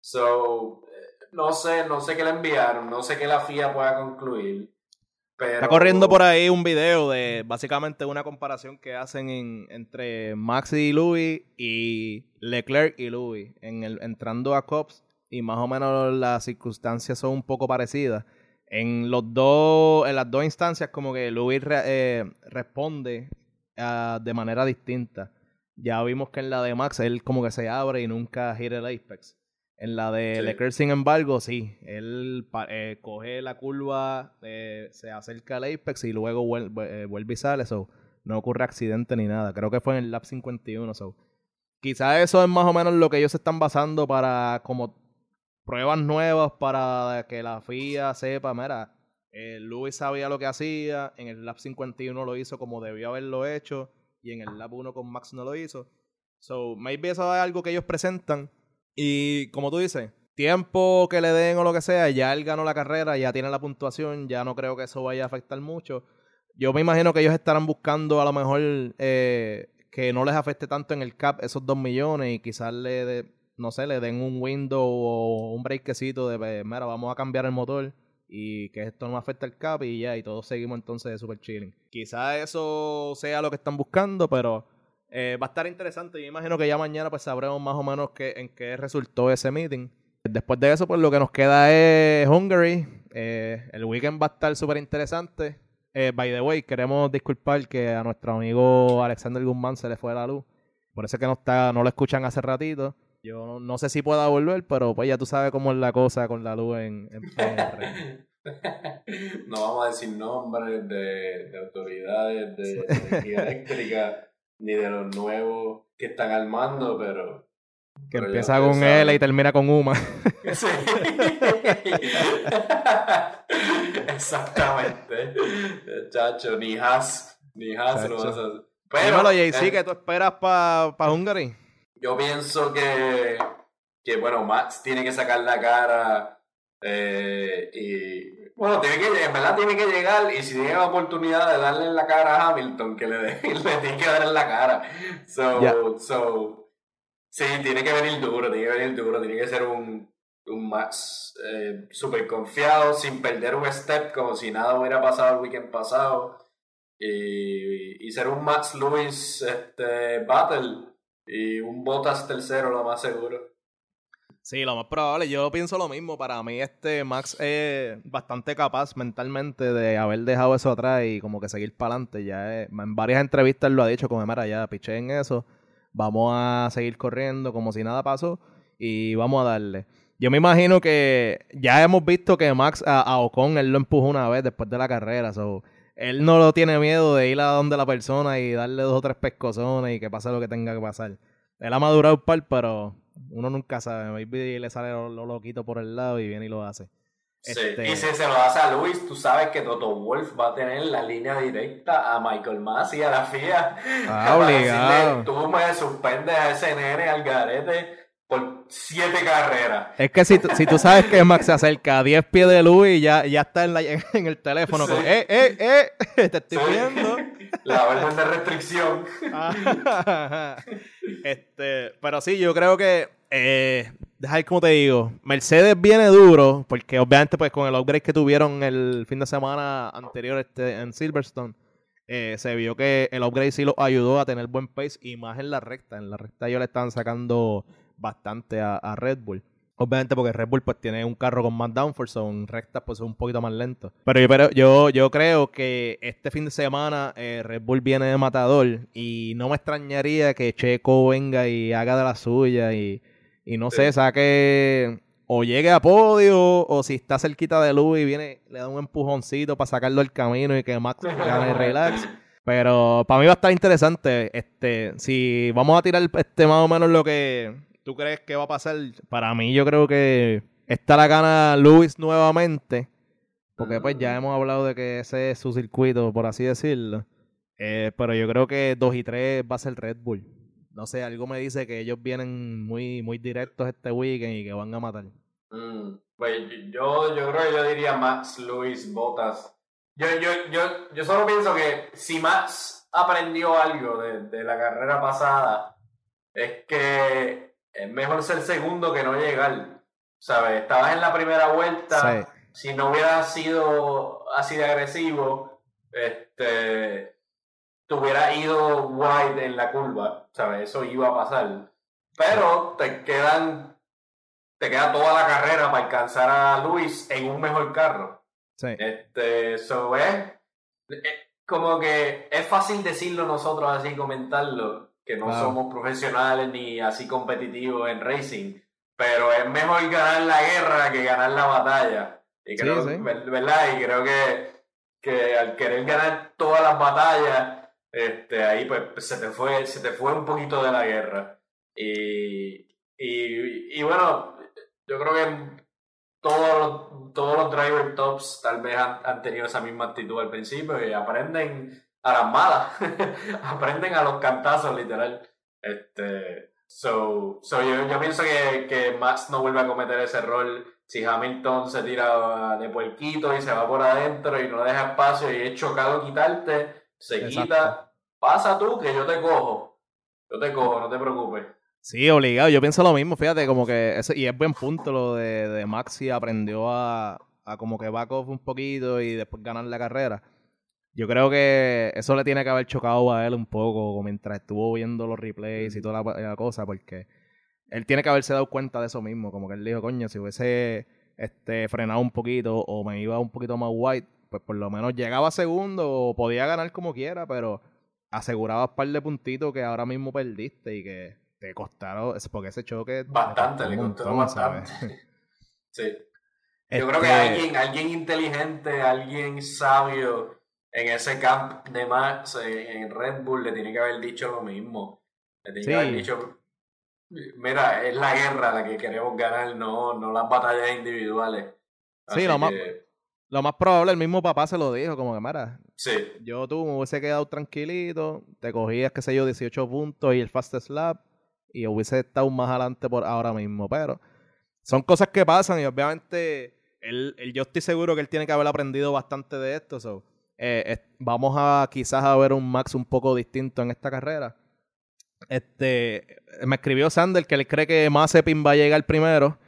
So, eh, no sé, no sé qué le enviaron, no sé qué la FIA pueda concluir. Está corriendo por ahí un video de básicamente una comparación que hacen entre Max y Louis y Leclerc y Louis en el, entrando a Cops y más o menos las circunstancias son un poco parecidas. En los dos, en las dos instancias como que Louis eh, responde ah, de manera distinta. Ya vimos que en la de Max él como que se abre y nunca gira el apex. En la de Leclerc, sin embargo, sí. Él eh, coge la curva, eh, se acerca al apex y luego vuelve, eh, vuelve y sale. So, no ocurre accidente ni nada. Creo que fue en el lap 51. So. Quizás eso es más o menos lo que ellos están basando para como pruebas nuevas para que la FIA sepa, mira, Luis sabía lo que hacía, en el lap 51 lo hizo como debió haberlo hecho y en el lap 1 con Max no lo hizo. So, maybe eso es algo que ellos presentan y como tú dices, tiempo que le den o lo que sea, ya él ganó la carrera, ya tiene la puntuación, ya no creo que eso vaya a afectar mucho. Yo me imagino que ellos estarán buscando a lo mejor eh, que no les afecte tanto en el cap esos dos millones y quizás le, no sé, le den un window o un breakcito de, mira, vamos a cambiar el motor y que esto no afecte el cap y ya, y todos seguimos entonces de super chilling. Quizás eso sea lo que están buscando, pero eh, va a estar interesante. Yo imagino que ya mañana pues sabremos más o menos qué, en qué resultó ese meeting. Después de eso, pues lo que nos queda es Hungary. Eh, el weekend va a estar súper interesante. Eh, by the way, queremos disculpar que a nuestro amigo Alexander Guzmán se le fue la luz. Por eso es que no, está, no lo escuchan hace ratito. Yo no, sé si pueda volver, pero pues ya tú sabes cómo es la cosa con la luz en, en No vamos a decir nombres de, de autoridades de energía eléctrica ni de los nuevos que están al mando, pero. Que empieza con L y termina con Uma. Sí. Exactamente. Chacho, ni Has, ni Has lo vas a hacer. Pero, Dímelo, JC, eh, ¿qué tú esperas para pa Hungary? Yo pienso que, que, bueno, Max tiene que sacar la cara eh, y bueno, tiene que, en verdad tiene que llegar y si tiene la oportunidad de darle en la cara a Hamilton, que le, le tiene que dar en la cara. So, so, sí, tiene que venir duro, tiene que venir duro, tiene que ser un, un Max eh, súper confiado, sin perder un step, como si nada hubiera pasado el weekend pasado. Y, y ser un Max Lewis este, Battle y un Bottas tercero, lo más seguro. Sí, lo más probable. Yo pienso lo mismo. Para mí, este Max es bastante capaz mentalmente de haber dejado eso atrás y como que seguir para adelante. Ya en varias entrevistas lo ha dicho, como, mira, ya piché en eso. Vamos a seguir corriendo como si nada pasó y vamos a darle. Yo me imagino que ya hemos visto que Max a, Ocon él lo empujó una vez después de la carrera. So, él no lo tiene miedo de ir a donde la persona y darle dos o tres pescozones y que pase lo que tenga que pasar. Él ha madurado un par, pero uno nunca sabe. Maybe le sale lo, loquito por el lado y viene y lo hace. Sí. Este y si se lo hace a Luis, tú sabes que Toto Wolf va a tener la línea directa a Michael Massey y a la FIA. Ah, obligado. tú me suspendes a ese nene al garete siete carreras. Es que si, si tú sabes que Max se acerca a 10 pies de luz y ya, ya está en, la, en el teléfono con, eh, eh, eh, te estoy viendo. La orden de restricción. este, pero sí, yo creo que, eh, deja como te digo, Mercedes viene duro, porque obviamente pues con el upgrade que tuvieron el fin de semana anterior este, en Silverstone, eh, se vio que el upgrade sí los ayudó a tener buen pace y más en la recta. En la recta ellos le están sacando bastante a, Red Bull. Obviamente porque Red Bull pues tiene un carro con más downforce, son rectas pues un poquito más lento. Pero yo, pero yo, yo creo que este fin de semana eh, Red Bull viene de matador y no me extrañaría que Checo venga y haga de la suya y, y no sé, saque o llegue a podio o si está cerquita de luz y viene, le da un empujoncito para sacarlo del camino y que Max gane relax. Pero para mí va a estar interesante. Este, si vamos a tirar este más o menos lo que tú crees que va a pasar, para mí yo creo que está la gana Luis nuevamente. Porque pues ya ah. hemos hablado de que ese es su circuito, por así decirlo. Eh, pero yo creo que 2 y 3 va a ser Red Bull. No sé, algo me dice que ellos vienen muy, muy directos este weekend y que van a matar. Mm, pues yo, yo creo que yo diría Max, Luis, Botas. Yo, yo, yo, yo solo pienso que si Max aprendió algo de, de la carrera pasada, es que es mejor ser segundo que no llegar. ¿Sabes? Estabas en la primera vuelta si no hubiera sido así de agresivo, este, te hubiera ido wide en la curva, ¿sabes? Eso iba a pasar. Pero te quedan, te queda toda la carrera para alcanzar a Luis en un mejor carro. Sí. Este, eso es, como que es fácil decirlo nosotros así, comentarlo, que no somos profesionales ni así competitivos en racing, pero es mejor ganar la guerra que ganar la batalla. Y creo, sí. ¿verdad? Y creo que, que al querer ganar todas las batallas, este, ahí pues se te fue, se te fue un poquito de la guerra. Y, y, y bueno, yo creo que todos los, todos los driver tops tal vez han, han tenido esa misma actitud al principio y aprenden a las malas, aprenden a los cantazos literal. Este, so, so yo, yo pienso que, que Max no vuelve a cometer ese error si Hamilton se tira de puerquito y se va por adentro y no deja espacio y es chocado quitarte, se Exacto. quita, pasa tú que yo te cojo, yo te cojo, no te preocupes. Sí, obligado. Yo pienso lo mismo, fíjate, como que ese, y es buen punto lo de, de Maxi aprendió a, a como que back off un poquito y después ganar la carrera. Yo creo que eso le tiene que haber chocado a él un poco mientras estuvo viendo los replays y toda la, la cosa, porque él tiene que haberse dado cuenta de eso mismo, como que él dijo, coño, si hubiese este, frenado un poquito o me iba un poquito más white, pues por lo menos llegaba segundo o podía ganar como quiera, pero asegurabas un par de puntitos que ahora mismo perdiste y que te costaron, porque ese choque... Bastante, le costó bastante. Sí. Yo creo que Este, alguien, alguien inteligente, alguien sabio en ese camp de Max en, Red Bull le tiene que haber dicho lo mismo. Le tiene Sí. que haber dicho, mira, es la guerra la que queremos ganar, no, no las batallas individuales. Sí, lo más- que, Lo más probable, el mismo papá se lo dijo, como que, mira, sí, yo tú me hubiese quedado tranquilito, te cogías, qué sé yo, 18 puntos y el fastest lap, y hubiese estado más adelante por ahora mismo, pero son cosas que pasan y obviamente él, él- yo estoy seguro que él tiene que haber aprendido bastante de esto, so, eh, vamos a quizás a ver un Max un poco distinto en esta carrera. Este, me escribió Sander que él cree que Mazepin va a llegar primero.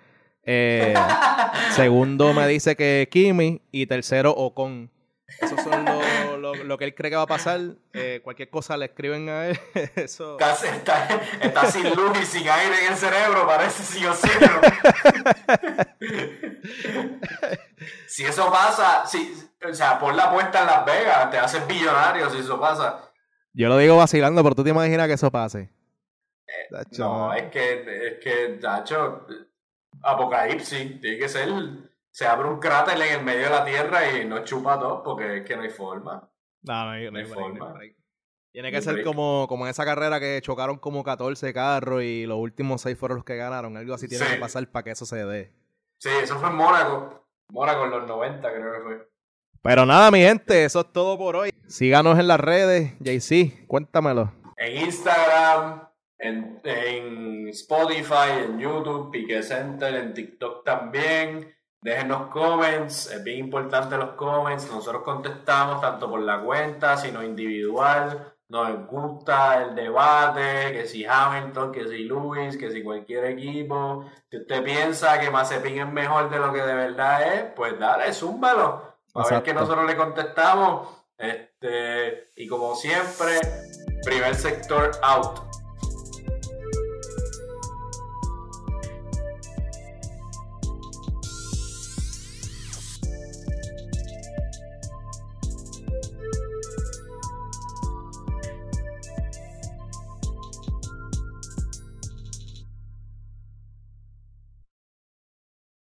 Eh, segundo me dice que Kimi y tercero Ocon. Esos son lo, lo- lo que él cree que va a pasar. Eh, cualquier cosa le escriben a él. Eso. casi está, está sin luz y sin aire en el cerebro, parece sí o sí. si eso pasa, si, o sea, pon la apuesta en Las Vegas, te haces billonario si eso pasa. Yo lo digo vacilando, pero tú te imaginas que eso pase. Tacho, No, es que, es que, Nacho, apocalipsis, tiene que ser, se abre un cráter en el medio de la tierra y nos chupa todo porque es que no hay forma. No, no hay, no No no forma. Tiene No que ser break. como, como en esa carrera que chocaron como 14 carros y los últimos 6 fueron los que ganaron. Algo así tiene Sí. que pasar para que eso se dé. Sí, eso fue en Mónaco. Mónaco en los 90 creo que fue. Pero nada, mi gente, eso es todo por hoy. Síganos en las redes. JC, cuéntamelo. En Instagram, en, en Spotify, en YouTube, Pique Center, en TikTok también. Déjenos comments, es bien importante los comments. Nosotros contestamos tanto por la cuenta, sino individual. Nos gusta el debate, que si Hamilton, que si Lewis, que si cualquier equipo. Si usted piensa que Mazepin es mejor de lo que de verdad es, pues dale, zúmbalo. A ver que nosotros le contestamos. Este, y como siempre, primer sector out.